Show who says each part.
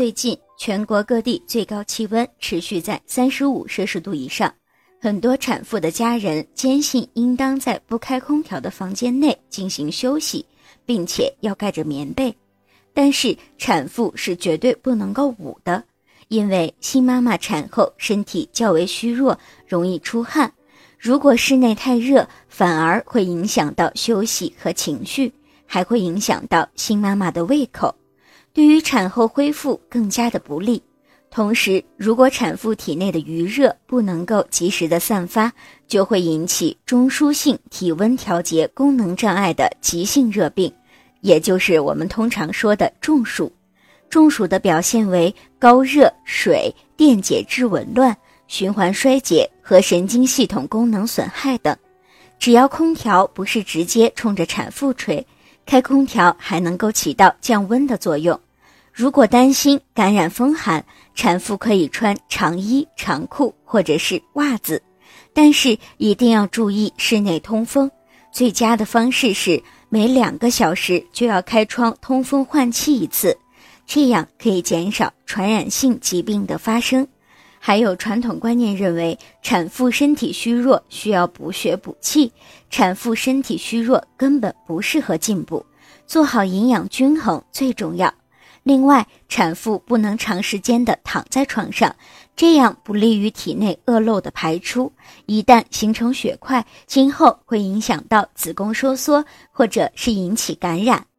Speaker 1: 最近全国各地最高气温持续在三十五摄氏度以上，很多产妇的家人坚信应当在不开空调的房间内进行休息，并且要盖着棉被。但是产妇是绝对不能够捂的，因为新妈妈产后身体较为虚弱，容易出汗。如果室内太热，反而会影响到休息和情绪，还会影响到新妈妈的胃口。对于产后恢复更加的不利。同时，如果产妇体内的余热不能够及时的散发，就会引起中枢性体温调节功能障碍的急性热病，也就是我们通常说的中暑。中暑的表现为高热、水、电解质紊乱、循环衰竭和神经系统功能损害等。只要空调不是直接冲着产妇吹。开空调还能够起到降温的作用。如果担心感染风寒，产妇可以穿长衣长裤或者是袜子，但是一定要注意室内通风。最佳的方式是每两个小时就要开窗通风换气一次，这样可以减少传染性疾病的发生。还有传统观念认为，产妇身体虚弱需要补血补气，产妇身体虚弱根本不适合进补，做好营养均衡最重要。另外，产妇不能长时间的躺在床上，这样不利于体内恶露的排出，一旦形成血块，今后会影响到子宫收缩，或者是引起感染。